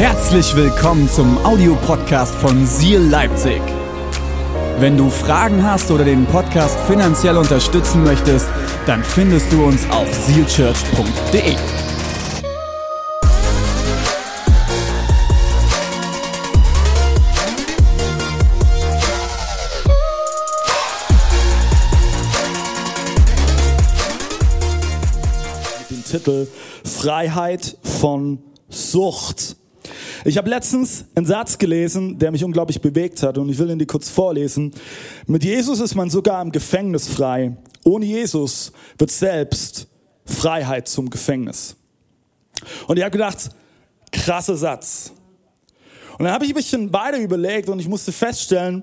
Herzlich willkommen zum Audiopodcast von Seal Leipzig. Wenn du Fragen hast oder den Podcast finanziell unterstützen möchtest, dann findest du uns auf sealchurch.de. Titel Freiheit von Sucht. Ich habe letztens einen Satz gelesen, der mich unglaublich bewegt hat und ich will ihn dir kurz vorlesen. Mit Jesus ist man sogar im Gefängnis frei. Ohne Jesus wird selbst Freiheit zum Gefängnis. Und ich habe gedacht, krasser Satz. Und dann habe ich ein bisschen weiter überlegt und ich musste feststellen,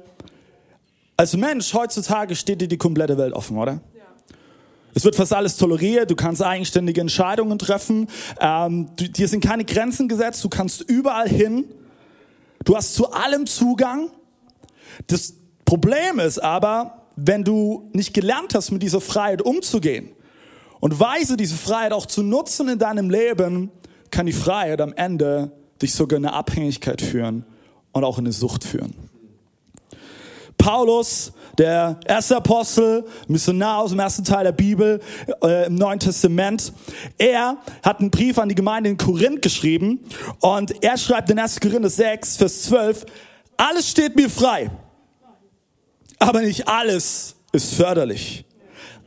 als Mensch heutzutage steht dir die komplette Welt offen, oder? Es wird fast alles toleriert, du kannst eigenständige Entscheidungen treffen, ähm, du, dir sind keine Grenzen gesetzt, du kannst überall hin, du hast zu allem Zugang. Das Problem ist aber, wenn du nicht gelernt hast, mit dieser Freiheit umzugehen und weise diese Freiheit auch zu nutzen in deinem Leben, kann die Freiheit am Ende dich sogar in eine Abhängigkeit führen und auch in eine Sucht führen. Paulus, der erste Apostel, Missionar aus dem ersten Teil der Bibel äh, im Neuen Testament, er hat einen Brief an die Gemeinde in Korinth geschrieben und er schreibt in 1. Korinther 6, Vers 12, alles steht mir frei, aber nicht alles ist förderlich.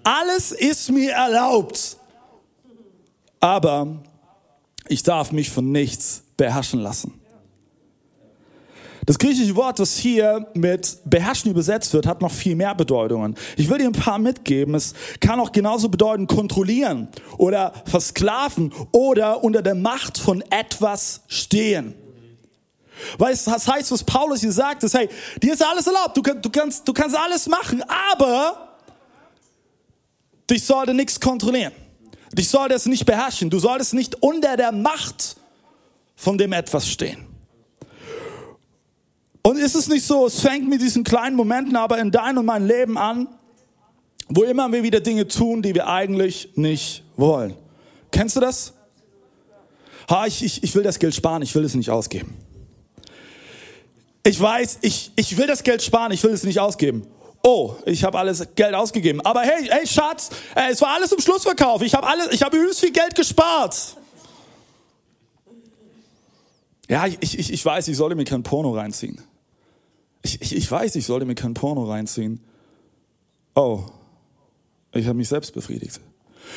Alles ist mir erlaubt, aber ich darf mich von nichts beherrschen lassen. Das griechische Wort, das hier mit beherrschen übersetzt wird, hat noch viel mehr Bedeutungen. Ich will dir ein paar mitgeben. Es kann auch genauso bedeuten kontrollieren oder versklaven oder unter der Macht von etwas stehen. Weißt das heißt, was Paulus hier sagt, ist, hey, dir ist alles erlaubt, du, du, kannst, du kannst alles machen, aber dich sollte nichts kontrollieren. Dich sollte es nicht beherrschen. Du solltest nicht unter der Macht von dem etwas stehen. Und ist es nicht so, es fängt mit diesen kleinen Momenten aber in dein und mein Leben an, wo immer wir wieder Dinge tun, die wir eigentlich nicht wollen. Kennst du das? Ha, ich, ich, ich will das Geld sparen, ich will es nicht ausgeben. Ich weiß, ich, ich will das Geld sparen, ich will es nicht ausgeben. Oh, ich habe alles Geld ausgegeben. Aber hey, hey Schatz, äh, es war alles im Schlussverkauf. Ich habe alles, übelst viel Geld gespart. Ja, ich, ich, ich weiß, ich sollte mir kein Porno reinziehen. Ich, ich, ich weiß, ich sollte mir kein Porno reinziehen. Oh, ich habe mich selbst befriedigt.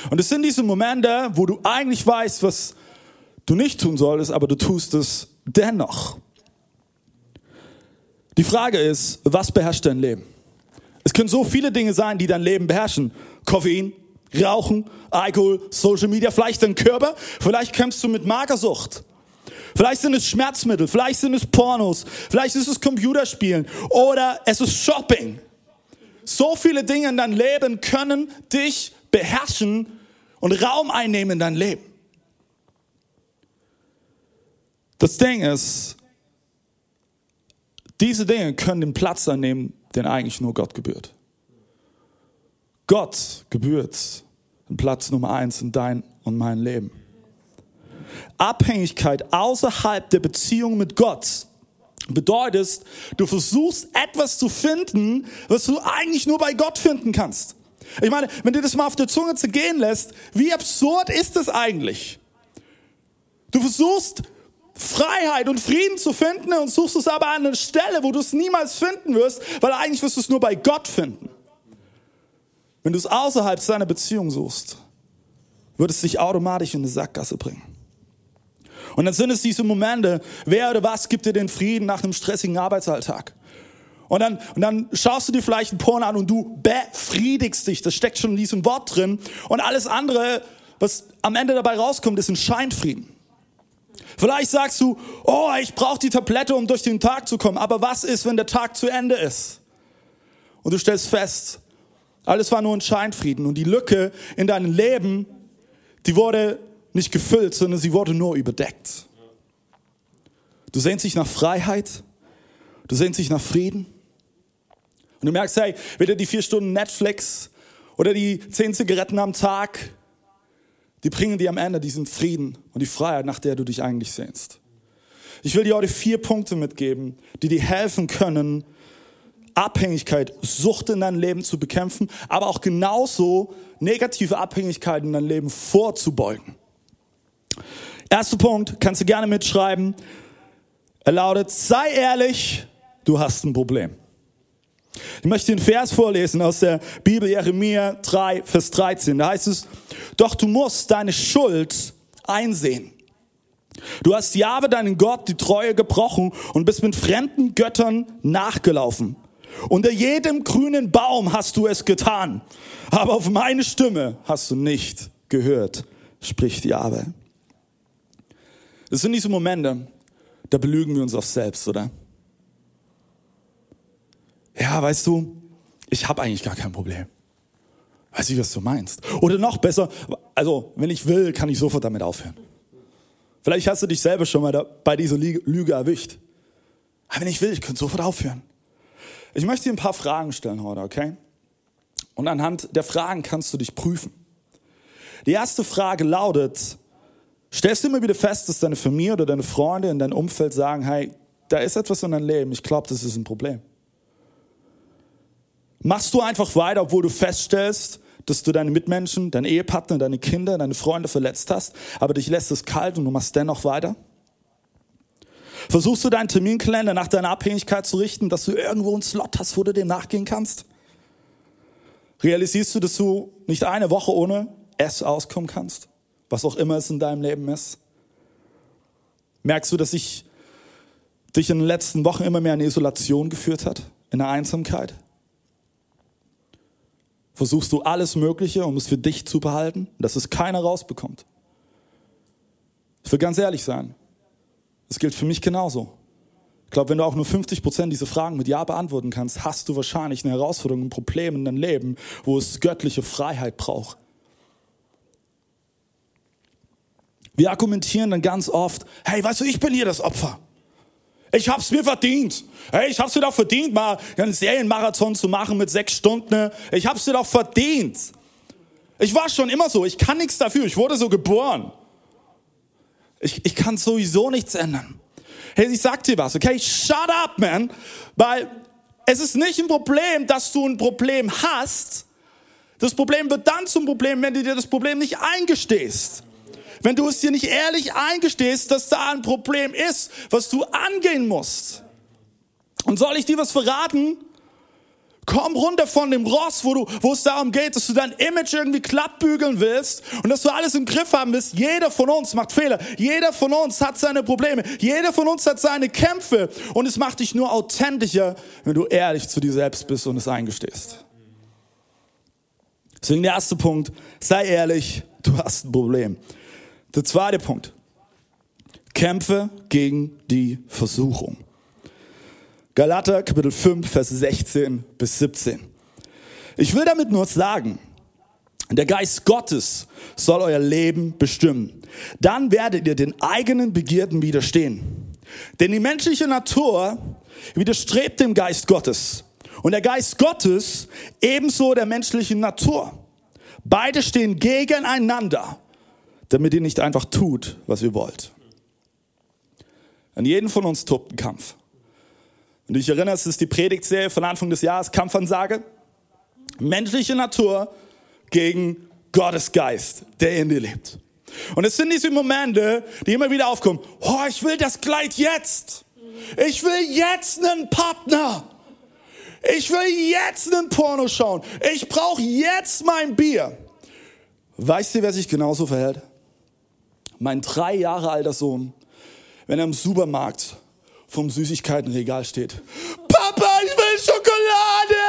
Und es sind diese Momente, wo du eigentlich weißt, was du nicht tun solltest, aber du tust es dennoch. Die Frage ist, was beherrscht dein Leben? Es können so viele Dinge sein, die dein Leben beherrschen. Koffein, Rauchen, Alkohol, Social Media, vielleicht dein Körper, vielleicht kämpfst du mit Magersucht. Vielleicht sind es Schmerzmittel, vielleicht sind es Pornos, vielleicht ist es Computerspielen oder es ist Shopping. So viele Dinge in deinem Leben können dich beherrschen und Raum einnehmen in dein Leben. Das Ding ist, diese Dinge können den Platz einnehmen, den eigentlich nur Gott gebührt. Gott gebührt den Platz Nummer eins in dein und mein Leben. Abhängigkeit außerhalb der Beziehung mit Gott bedeutet, du versuchst etwas zu finden, was du eigentlich nur bei Gott finden kannst. Ich meine, wenn dir das mal auf der Zunge zergehen lässt, wie absurd ist das eigentlich? Du versuchst Freiheit und Frieden zu finden und suchst es aber an einer Stelle, wo du es niemals finden wirst, weil eigentlich wirst du es nur bei Gott finden. Wenn du es außerhalb seiner Beziehung suchst, wird es dich automatisch in eine Sackgasse bringen. Und dann sind es diese Momente, wer oder was gibt dir den Frieden nach einem stressigen Arbeitsalltag? Und dann, und dann schaust du dir vielleicht einen Porn an und du befriedigst dich. Das steckt schon in diesem Wort drin. Und alles andere, was am Ende dabei rauskommt, ist ein Scheinfrieden. Vielleicht sagst du, oh, ich brauche die Tablette, um durch den Tag zu kommen. Aber was ist, wenn der Tag zu Ende ist? Und du stellst fest, alles war nur ein Scheinfrieden. Und die Lücke in deinem Leben, die wurde nicht gefüllt, sondern sie wurde nur überdeckt. Du sehnst dich nach Freiheit, du sehnst dich nach Frieden. Und du merkst, hey, weder die vier Stunden Netflix oder die zehn Zigaretten am Tag, die bringen dir am Ende diesen Frieden und die Freiheit, nach der du dich eigentlich sehnst. Ich will dir heute vier Punkte mitgeben, die dir helfen können, Abhängigkeit, Sucht in deinem Leben zu bekämpfen, aber auch genauso negative Abhängigkeiten in deinem Leben vorzubeugen. Erster Punkt, kannst du gerne mitschreiben. Er lautet, sei ehrlich, du hast ein Problem. Ich möchte den Vers vorlesen aus der Bibel Jeremia 3, Vers 13. Da heißt es, doch du musst deine Schuld einsehen. Du hast Jahwe, deinen Gott, die Treue gebrochen und bist mit fremden Göttern nachgelaufen. Unter jedem grünen Baum hast du es getan, aber auf meine Stimme hast du nicht gehört, spricht Jahwe. Das sind diese Momente, da belügen wir uns auf selbst, oder? Ja, weißt du, ich habe eigentlich gar kein Problem. Weiß ich, was du meinst. Oder noch besser, also wenn ich will, kann ich sofort damit aufhören. Vielleicht hast du dich selber schon mal bei dieser Lüge erwischt. Aber wenn ich will, ich könnte sofort aufhören. Ich möchte dir ein paar Fragen stellen heute, okay? Und anhand der Fragen kannst du dich prüfen. Die erste Frage lautet, stellst du immer wieder fest, dass deine Familie oder deine Freunde in deinem Umfeld sagen, hey, da ist etwas in deinem Leben, ich glaube, das ist ein Problem. Machst du einfach weiter, obwohl du feststellst, dass du deine Mitmenschen, deine Ehepartner, deine Kinder, deine Freunde verletzt hast, aber dich lässt es kalt und du machst dennoch weiter? Versuchst du deinen Terminkalender nach deiner Abhängigkeit zu richten, dass du irgendwo einen Slot hast, wo du dem nachgehen kannst? Realisierst du, dass du nicht eine Woche ohne es auskommen kannst? Was auch immer es in deinem Leben ist? Merkst du, dass sich dich in den letzten Wochen immer mehr in Isolation geführt hat? In der Einsamkeit? Versuchst du alles Mögliche, um es für dich zu behalten, dass es keiner rausbekommt? Ich will ganz ehrlich sein. Das gilt für mich genauso. Ich glaube, wenn du auch nur 50 Prozent dieser Fragen mit Ja beantworten kannst, hast du wahrscheinlich eine Herausforderung, ein Problem in deinem Leben, wo es göttliche Freiheit braucht. Wir argumentieren dann ganz oft, hey, weißt du, ich bin hier das Opfer. Ich hab's mir verdient. Hey, ich hab's mir doch verdient, mal einen Serienmarathon zu machen mit sechs Stunden. Ich hab's mir doch verdient. Ich war schon immer so. Ich kann nichts dafür. Ich wurde so geboren. Ich, ich kann sowieso nichts ändern. Hey, ich sag dir was, okay? Shut up, man. Weil es ist nicht ein Problem, dass du ein Problem hast. Das Problem wird dann zum Problem, wenn du dir das Problem nicht eingestehst. Wenn du es dir nicht ehrlich eingestehst, dass da ein Problem ist, was du angehen musst. Und soll ich dir was verraten? Komm runter von dem Ross, wo, du, wo es darum geht, dass du dein Image irgendwie klappbügeln willst und dass du alles im Griff haben willst. Jeder von uns macht Fehler. Jeder von uns hat seine Probleme. Jeder von uns hat seine Kämpfe. Und es macht dich nur authentischer, wenn du ehrlich zu dir selbst bist und es eingestehst. Deswegen der erste Punkt, sei ehrlich, du hast ein Problem. Der zweite Punkt, kämpfe gegen die Versuchung. Galater Kapitel 5, Vers 16 bis 17. Ich will damit nur sagen, der Geist Gottes soll euer Leben bestimmen. Dann werdet ihr den eigenen Begierden widerstehen. Denn die menschliche Natur widerstrebt dem Geist Gottes. Und der Geist Gottes ebenso der menschlichen Natur. Beide stehen gegeneinander, damit ihr nicht einfach tut, was ihr wollt. An jeden von uns tobt ein Kampf. Und ich erinnere, es ist die Predigtserie von Anfang des Jahres, Kampfansage. Menschliche Natur gegen Gottes Geist, der in dir lebt. Und es sind diese Momente, die immer wieder aufkommen. Oh, ich will das Kleid jetzt. Ich will jetzt einen Partner. Ich will jetzt einen Porno schauen. Ich brauche jetzt mein Bier. Weißt du, wer sich genauso verhält? Mein drei Jahre alter Sohn, wenn er im Supermarkt vom Süßigkeitenregal steht. Papa, ich will Schokolade!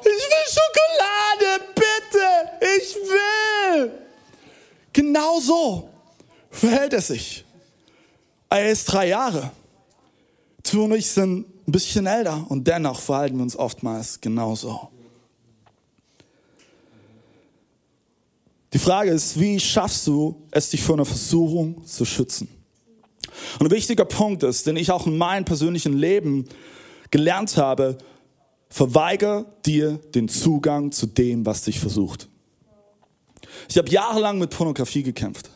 Ich will Schokolade, bitte! Ich will! Genau so verhält er sich. Er ist drei Jahre. Du und ich sind ein bisschen älter und dennoch verhalten wir uns oftmals genauso. Die Frage ist, wie schaffst du es, dich vor einer Versuchung zu schützen? Und ein wichtiger Punkt ist, den ich auch in meinem persönlichen Leben gelernt habe, verweigere dir den Zugang zu dem, was dich versucht. Ich habe jahrelang mit Pornografie gekämpft.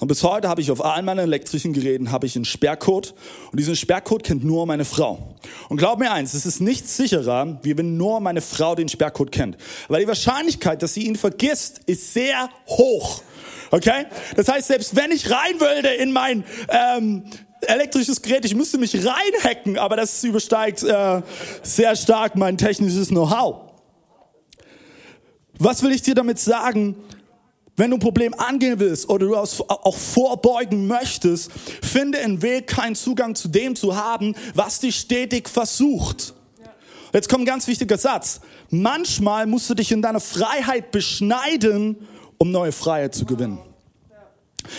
Und bis heute habe ich auf allen meinen elektrischen Geräten habe ich einen Sperrcode und diesen Sperrcode kennt nur meine Frau. Und glaub mir eins, es ist nicht sicherer, wie wenn nur meine Frau den Sperrcode kennt. Weil die Wahrscheinlichkeit, dass sie ihn vergisst, ist sehr hoch. Okay? Das heißt, selbst wenn ich rein würde in mein ähm, elektrisches Gerät, ich müsste mich reinhacken, aber das übersteigt äh, sehr stark mein technisches Know-how. Was will ich dir damit sagen? Wenn du ein Problem angehen willst oder du auch vorbeugen möchtest, finde einen Weg, keinen Zugang zu dem zu haben, was dich stetig versucht. Jetzt kommt ein ganz wichtiger Satz. Manchmal musst du dich in deiner Freiheit beschneiden, um neue Freiheit zu gewinnen.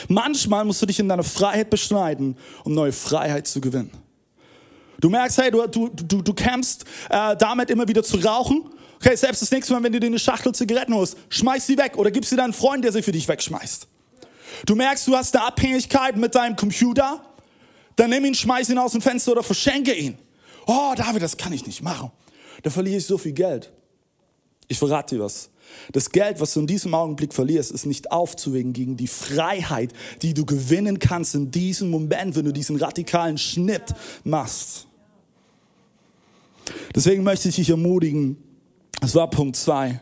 Manchmal musst du dich in deiner Freiheit beschneiden, um neue Freiheit zu gewinnen. Du merkst, hey, du, du, du, du kämpfst äh, damit immer wieder zu rauchen Okay, selbst das nächste Mal, wenn du dir eine Schachtel Zigaretten holst, schmeiß sie weg oder gib sie deinen Freund, der sie für dich wegschmeißt. Du merkst, du hast eine Abhängigkeit mit deinem Computer, dann nimm ihn, schmeiß ihn aus dem Fenster oder verschenke ihn. Oh, David, das kann ich nicht machen. Da verliere ich so viel Geld. Ich verrate dir was. Das Geld, was du in diesem Augenblick verlierst, ist nicht aufzuwägen gegen die Freiheit, die du gewinnen kannst in diesem Moment, wenn du diesen radikalen Schnitt machst. Deswegen möchte ich dich ermutigen, das war Punkt zwei.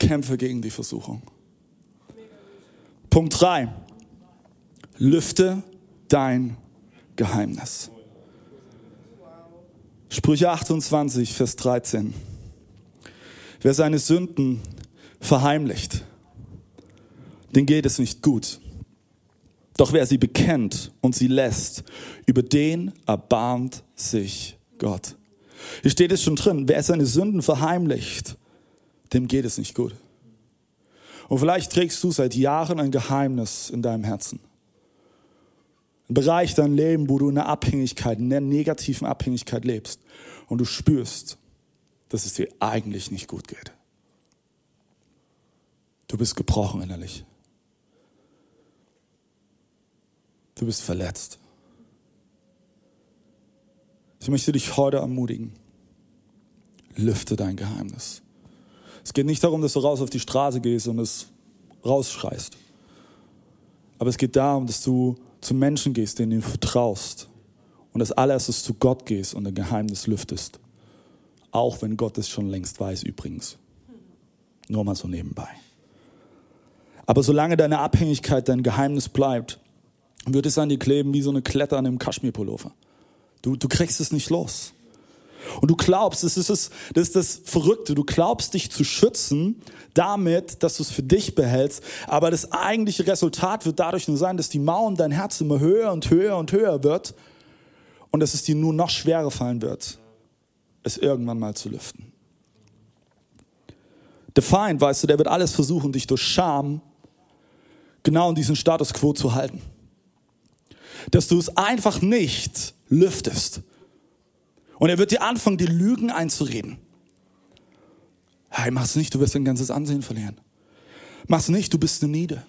Kämpfe gegen die Versuchung. Punkt drei. Lüfte dein Geheimnis. Sprüche 28, Vers 13. Wer seine Sünden verheimlicht, den geht es nicht gut. Doch wer sie bekennt und sie lässt, über den erbarmt sich Gott. Hier steht es schon drin, wer seine Sünden verheimlicht, dem geht es nicht gut. Und vielleicht trägst du seit Jahren ein Geheimnis in deinem Herzen. Ein Bereich dein Leben, wo du in einer Abhängigkeit, in einer negativen Abhängigkeit lebst und du spürst, dass es dir eigentlich nicht gut geht. Du bist gebrochen innerlich. Du bist verletzt. Ich möchte dich heute ermutigen. Lüfte dein Geheimnis. Es geht nicht darum, dass du raus auf die Straße gehst und es rausschreist. Aber es geht darum, dass du zu Menschen gehst, denen du vertraust. Und als allererstes zu Gott gehst und ein Geheimnis lüftest. Auch wenn Gott es schon längst weiß, übrigens. Nur mal so nebenbei. Aber solange deine Abhängigkeit dein Geheimnis bleibt, wird es an dir kleben wie so eine Kletter an einem Kaschmirpullover. Du, du kriegst es nicht los. Und du glaubst, das ist, das, das ist das Verrückte, du glaubst dich zu schützen damit, dass du es für dich behältst, aber das eigentliche Resultat wird dadurch nur sein, dass die Mauer um dein Herz immer höher und höher und höher wird und dass es dir nur noch schwerer fallen wird, es irgendwann mal zu lüften. Der Feind, weißt du, der wird alles versuchen, dich durch Scham genau in diesen Status quo zu halten. Dass du es einfach nicht lüftest. Und er wird dir anfangen, die Lügen einzureden. Hey, mach's nicht, du wirst dein ganzes Ansehen verlieren. Mach's nicht, du bist eine Niede.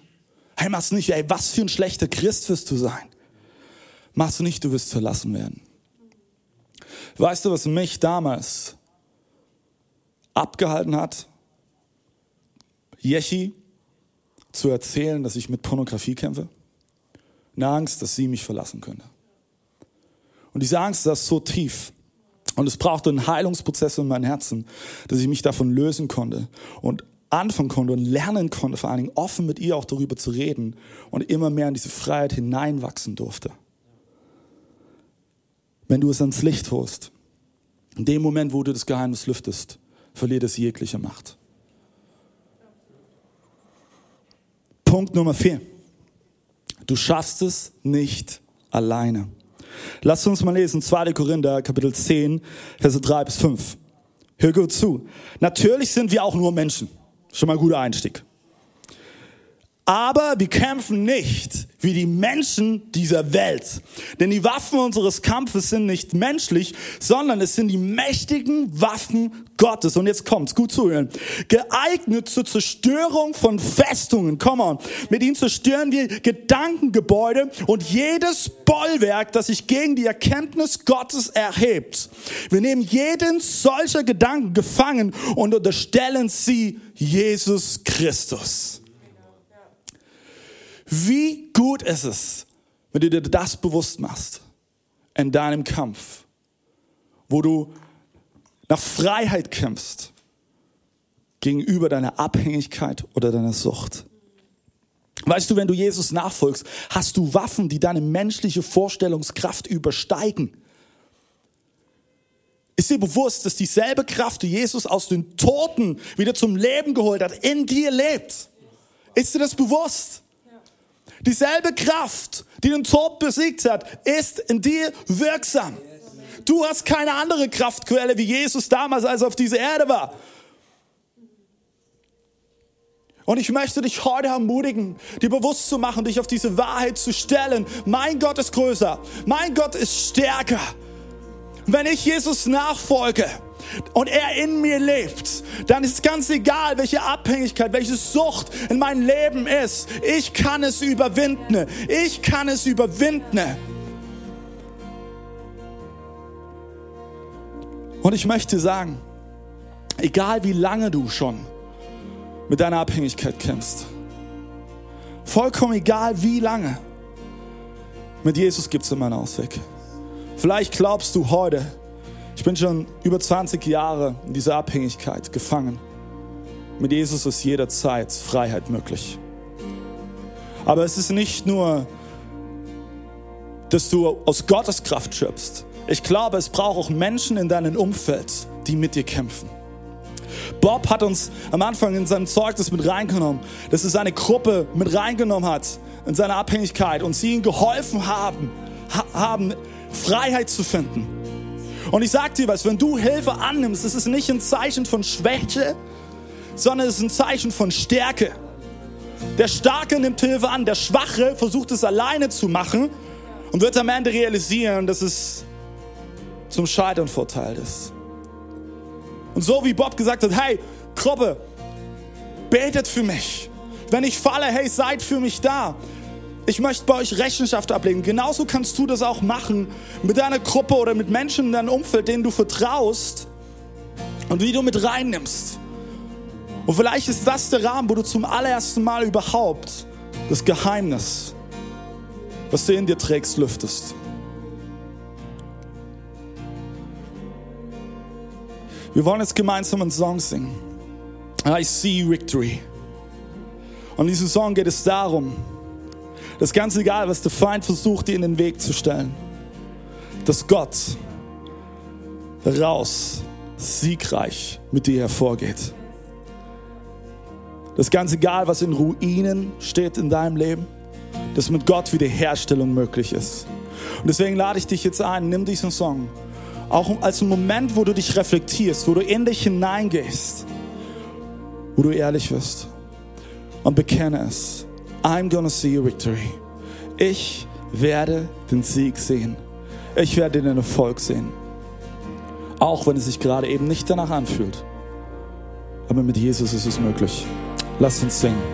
Hey, mach's nicht, ey, was für ein schlechter Christ wirst du sein. Mach's nicht, du wirst verlassen werden. Weißt du, was mich damals abgehalten hat, Yechi zu erzählen, dass ich mit Pornografie kämpfe? Eine Angst, dass sie mich verlassen könnte. Und diese Angst saß so tief. Und es brauchte einen Heilungsprozess in meinem Herzen, dass ich mich davon lösen konnte und anfangen konnte und lernen konnte, vor allen Dingen offen mit ihr auch darüber zu reden und immer mehr in diese Freiheit hineinwachsen durfte. Wenn du es ans Licht holst, in dem Moment, wo du das Geheimnis lüftest, verliert es jegliche Macht. Punkt Nummer vier. Du schaffst es nicht alleine. Lasst uns mal lesen, 2. Korinther, Kapitel 10, Verse 3 bis 5. Hör gut zu. Natürlich sind wir auch nur Menschen. Schon mal ein guter Einstieg. Aber wir kämpfen nicht wie die Menschen dieser Welt. Denn die Waffen unseres Kampfes sind nicht menschlich, sondern es sind die mächtigen Waffen Gottes. Und jetzt kommt's, gut zuhören. Geeignet zur Zerstörung von Festungen. Come on. Mit ihnen zerstören wir Gedankengebäude und jedes Bollwerk, das sich gegen die Erkenntnis Gottes erhebt. Wir nehmen jeden solcher Gedanken gefangen und unterstellen sie Jesus Christus. Wie gut ist es, wenn du dir das bewusst machst in deinem Kampf, wo du nach Freiheit kämpfst gegenüber deiner Abhängigkeit oder deiner Sucht. Weißt du, wenn du Jesus nachfolgst, hast du Waffen, die deine menschliche Vorstellungskraft übersteigen. Ist dir bewusst, dass dieselbe Kraft, die Jesus aus den Toten wieder zum Leben geholt hat, in dir lebt? Ist dir das bewusst? Dieselbe Kraft, die den Tod besiegt hat, ist in dir wirksam. Du hast keine andere Kraftquelle wie Jesus damals, als er auf dieser Erde war. Und ich möchte dich heute ermutigen, dir bewusst zu machen, dich auf diese Wahrheit zu stellen. Mein Gott ist größer. Mein Gott ist stärker. Wenn ich Jesus nachfolge und er in mir lebt, dann ist ganz egal, welche Abhängigkeit, welche Sucht in meinem Leben ist. Ich kann es überwinden. Ich kann es überwinden. Und ich möchte sagen, egal wie lange du schon mit deiner Abhängigkeit kämpfst, vollkommen egal wie lange, mit Jesus gibt es immer einen Ausweg. Vielleicht glaubst du heute, ich bin schon über 20 Jahre in dieser Abhängigkeit gefangen. Mit Jesus ist jederzeit Freiheit möglich. Aber es ist nicht nur, dass du aus Gottes Kraft schöpfst. Ich glaube, es braucht auch Menschen in deinem Umfeld, die mit dir kämpfen. Bob hat uns am Anfang in seinem Zeugnis mit reingenommen, dass er seine Gruppe mit reingenommen hat in seine Abhängigkeit und sie ihm geholfen haben, haben Freiheit zu finden. Und ich sag dir was, wenn du Hilfe annimmst, ist es nicht ein Zeichen von Schwäche, sondern es ist ein Zeichen von Stärke. Der Starke nimmt Hilfe an, der Schwache versucht es alleine zu machen und wird am Ende realisieren, dass es zum Scheitern verteilt ist. Und so wie Bob gesagt hat, hey, Gruppe, betet für mich. Wenn ich falle, hey, seid für mich da. Ich möchte bei euch Rechenschaft ablegen. Genauso kannst du das auch machen mit deiner Gruppe oder mit Menschen in deinem Umfeld, denen du vertraust und wie du mit reinnimmst. Und vielleicht ist das der Rahmen, wo du zum allerersten Mal überhaupt das Geheimnis, was du in dir trägst, lüftest. Wir wollen jetzt gemeinsam einen Song singen. I see victory. Und in diesem Song geht es darum, dass ganz egal, was der Feind versucht, dir in den Weg zu stellen, dass Gott raus siegreich mit dir hervorgeht. Das ganz egal, was in Ruinen steht in deinem Leben, dass mit Gott Wiederherstellung möglich ist. Und deswegen lade ich dich jetzt ein, nimm diesen Song auch als einen Moment, wo du dich reflektierst, wo du in dich hineingehst, wo du ehrlich wirst und bekenne es. I'm gonna see a victory. Ich werde den Sieg sehen. Ich werde den Erfolg sehen. Auch wenn es sich gerade eben nicht danach anfühlt. Aber mit Jesus ist es möglich. Lass uns singen.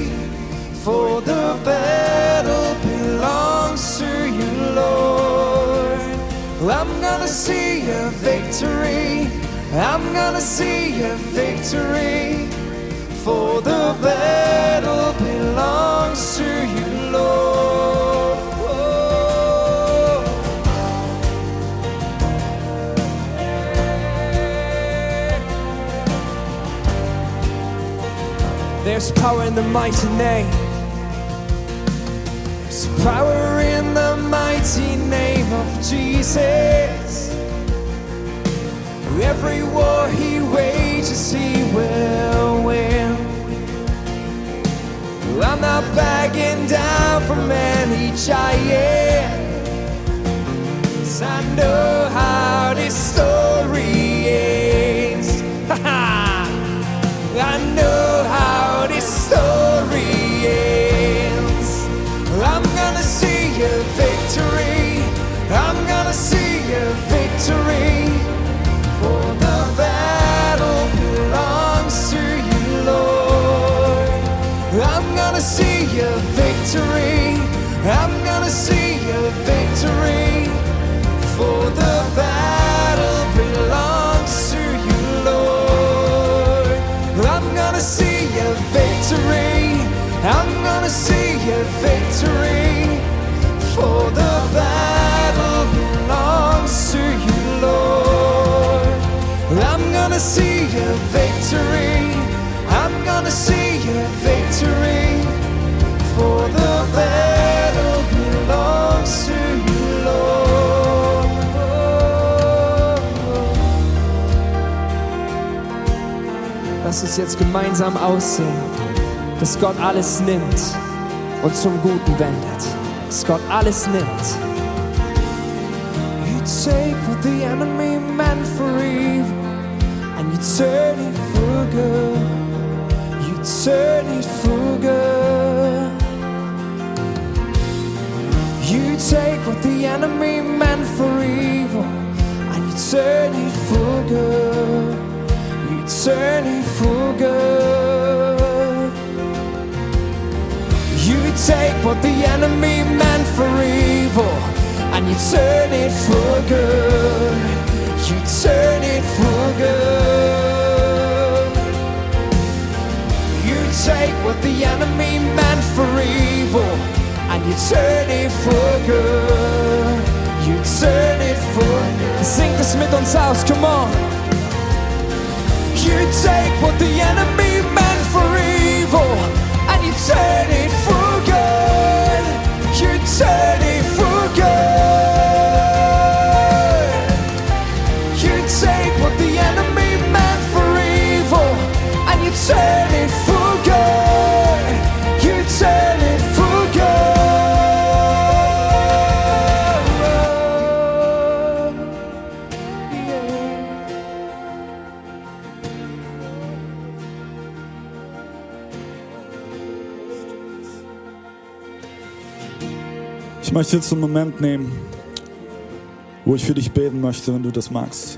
For the battle belongs to you, Lord. I'm gonna see a victory. I'm gonna see a victory, for the battle belongs to you, Lord. There's power in the mighty name. There's power in the mighty name of Jesus. Every war he wages, he will win. I'm not backing down from any giant. I know how this story ends. I know gonna see a victory. I'm gonna see a victory. For the battle belongs to you, Lord. Lass uns jetzt gemeinsam aussehen, dass Gott alles nimmt und zum Guten wendet. Dass Gott alles nimmt. You take what the enemy meant for evil turn it for good. You turn it for good. You take what the enemy meant for evil and you turn it for good. You turn it for good. You take what the enemy meant for evil and you turn it for good. You turn it for good. You take what the enemy meant for evil and you turn it for good. You turn it for good. Sing das mit uns aus, come on. You take what the enemy meant for evil and you turn it for good. You turn it möchte jetzt einen Moment nehmen, wo ich für dich beten möchte, wenn du das magst.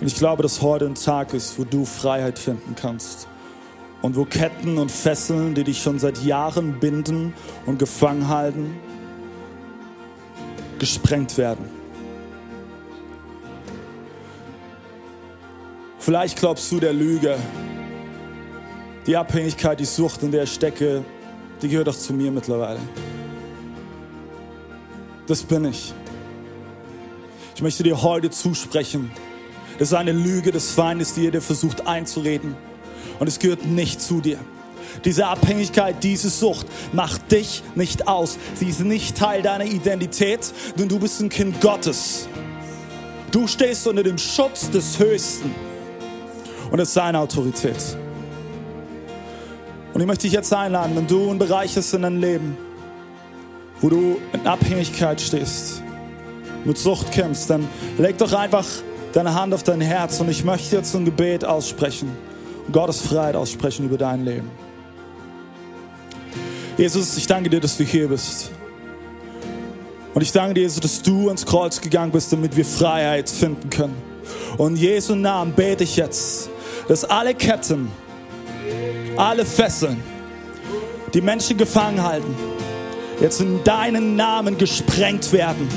Und ich glaube, dass heute ein Tag ist, wo du Freiheit finden kannst. Und wo Ketten und Fesseln, die dich schon seit Jahren binden und gefangen halten, gesprengt werden. Vielleicht glaubst du der Lüge, die Abhängigkeit, die Sucht, in der ich stecke, die gehört auch zu mir mittlerweile. Das bin ich. Ich möchte dir heute zusprechen. Das ist eine Lüge des Feindes, die er dir versucht einzureden. Und es gehört nicht zu dir. Diese Abhängigkeit, diese Sucht macht dich nicht aus. Sie ist nicht Teil deiner Identität, denn du bist ein Kind Gottes. Du stehst unter dem Schutz des Höchsten. Und es ist seine Autorität. Und ich möchte dich jetzt einladen, wenn du ein Bereich hast in deinem Leben, wo du in Abhängigkeit stehst, mit Sucht kämpfst, dann leg doch einfach deine Hand auf dein Herz und ich möchte jetzt ein Gebet aussprechen Gottes Freiheit aussprechen über dein Leben. Jesus, ich danke dir, dass du hier bist. Und ich danke dir, Jesus, dass du ans Kreuz gegangen bist, damit wir Freiheit finden können. Und in Jesu Namen bete ich jetzt, dass alle Ketten, alle Fesseln, die Menschen gefangen halten, jetzt in deinen Namen gesprengt werden.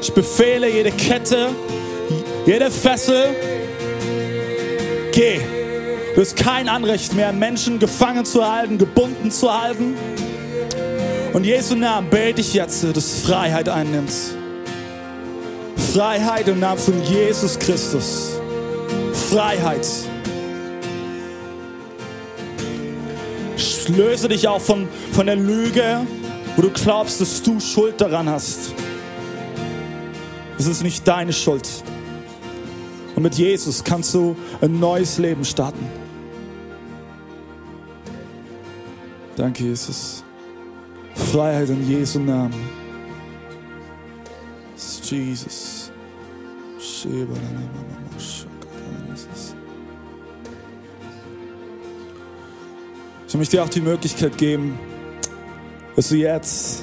Ich befehle jede Kette, jede Fessel, geh. Du hast kein Anrecht mehr, Menschen gefangen zu halten, gebunden zu halten. Und Jesu Namen bete ich jetzt, dass Freiheit einnimmt. Freiheit im Namen von Jesus Christus. Freiheit. Löse dich auch von, von der Lüge, wo du glaubst, dass du Schuld daran hast. Es ist nicht deine Schuld. Und mit Jesus kannst du ein neues Leben starten. Danke, Jesus. Freiheit in Jesu Namen. Jesus. Ich möchte dir auch die Möglichkeit geben, dass du jetzt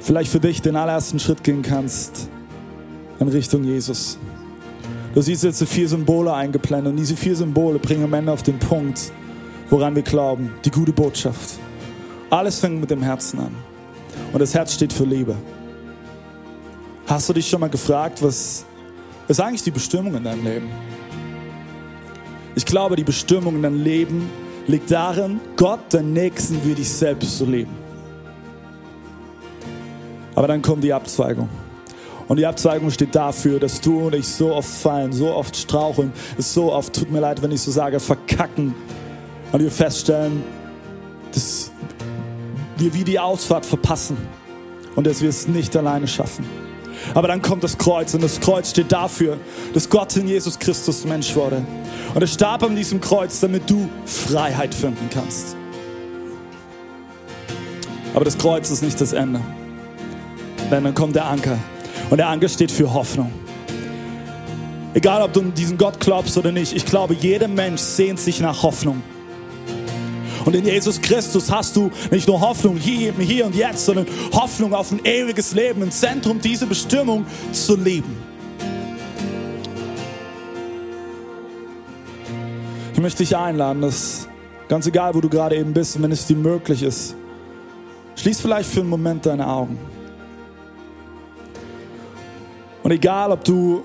vielleicht für dich den allerersten Schritt gehen kannst in Richtung Jesus. Du siehst jetzt vier Symbole eingeblendet und diese vier Symbole bringen am Ende auf den Punkt, woran wir glauben, die gute Botschaft. Alles fängt mit dem Herzen an und das Herz steht für Liebe. Hast du dich schon mal gefragt, was ist eigentlich die Bestimmung in deinem Leben? Ich glaube, die Bestimmung in deinem Leben liegt darin, Gott, deinen Nächsten wie dich selbst zu lieben. Aber dann kommt die Abzweigung. Und die Abzweigung steht dafür, dass du und ich so oft fallen, so oft straucheln, es so oft, tut mir leid, wenn ich so sage, verkacken. Und wir feststellen, dass wir wie die Ausfahrt verpassen und dass wir es nicht alleine schaffen. Aber dann kommt das Kreuz und das Kreuz steht dafür, dass Gott in Jesus Christus Mensch wurde. Und er starb an diesem Kreuz, damit du Freiheit finden kannst. Aber das Kreuz ist nicht das Ende. Denn dann kommt der Anker. Und der Anker steht für Hoffnung. Egal, ob du an diesen Gott glaubst oder nicht, ich glaube, jeder Mensch sehnt sich nach Hoffnung. Und in Jesus Christus hast du nicht nur Hoffnung hier, hier und jetzt, sondern Hoffnung auf ein ewiges Leben, im Zentrum dieser Bestimmung zu leben. Ich möchte dich einladen, dass ganz egal, wo du gerade eben bist, und wenn es dir möglich ist, schließ vielleicht für einen Moment deine Augen. Und egal, ob du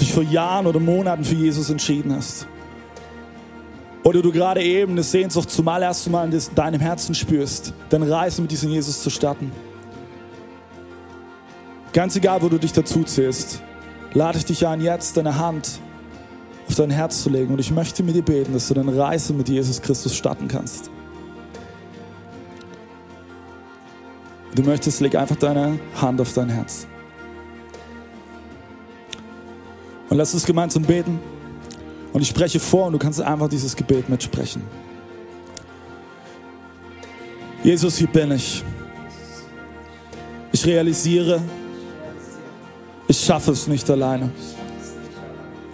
dich vor Jahren oder Monaten für Jesus entschieden hast, oder du gerade eben eine Sehnsucht zum allerersten Mal in deinem Herzen spürst, dann Reise mit diesem Jesus zu starten. Ganz egal, wo du dich dazu zählst, lade ich dich ein, jetzt deine Hand auf dein Herz zu legen. Und ich möchte mit dir beten, dass du deine Reise mit Jesus Christus starten kannst. Du möchtest, leg einfach deine Hand auf dein Herz. Und lass uns gemeinsam beten. Und ich spreche vor und du kannst einfach dieses Gebet mitsprechen. Jesus, hier bin ich. Ich realisiere, ich schaffe es nicht alleine.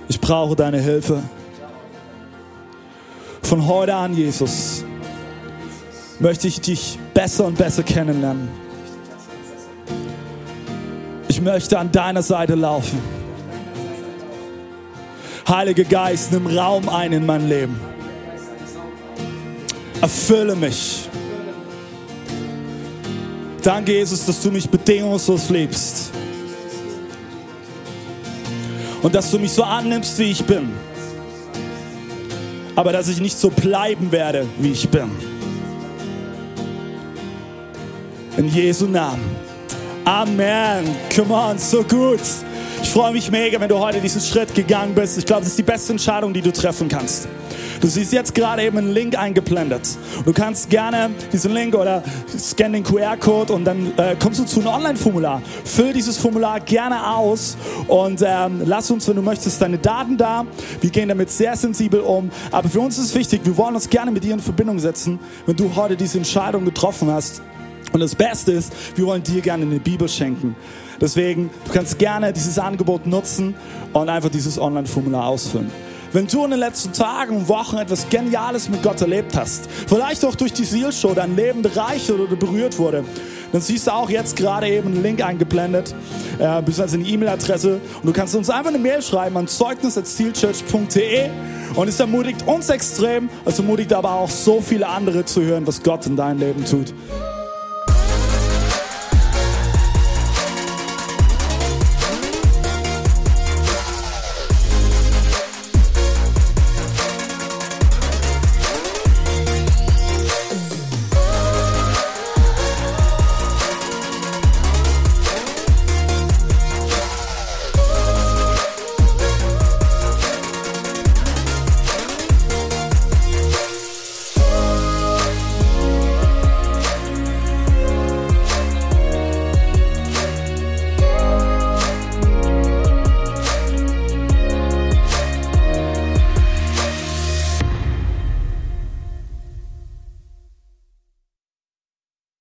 Ich brauche deine Hilfe. Von heute an, Jesus, möchte ich dich besser und besser kennenlernen. Ich möchte an deiner Seite laufen. Heiliger Geist, nimm Raum ein in mein Leben. Erfülle mich. Danke, Jesus, dass du mich bedingungslos liebst. Und dass du mich so annimmst, wie ich bin. Aber dass ich nicht so bleiben werde, wie ich bin. In Jesu Namen. Amen. Come on, so gut. Freue mich mega, wenn du heute diesen Schritt gegangen bist. Ich glaube, das ist die beste Entscheidung, die du treffen kannst. Du siehst jetzt gerade eben einen Link eingeblendet. Du kannst gerne diesen Link oder scan den QR-Code und dann äh, kommst du zu einem Online-Formular. Füll dieses Formular gerne aus und ähm, lass uns, wenn du möchtest, deine Daten da. Wir gehen damit sehr sensibel um. Aber für uns ist wichtig, wir wollen uns gerne mit dir in Verbindung setzen, wenn du heute diese Entscheidung getroffen hast. Und das Beste ist, wir wollen dir gerne eine Bibel schenken. Deswegen, du kannst gerne dieses Angebot nutzen und einfach dieses Online-Formular ausfüllen. Wenn du in den letzten Tagen und Wochen etwas Geniales mit Gott erlebt hast, vielleicht auch durch die Seal-Show dein Leben bereichert oder berührt wurde, dann siehst du auch jetzt gerade eben einen Link eingeblendet, äh, beziehungsweise eine E-Mail-Adresse und du kannst uns einfach eine Mail schreiben an zeugnis.zielchurch.de und es ermutigt uns extrem, es ermutigt aber auch so viele andere zu hören, was Gott in deinem Leben tut.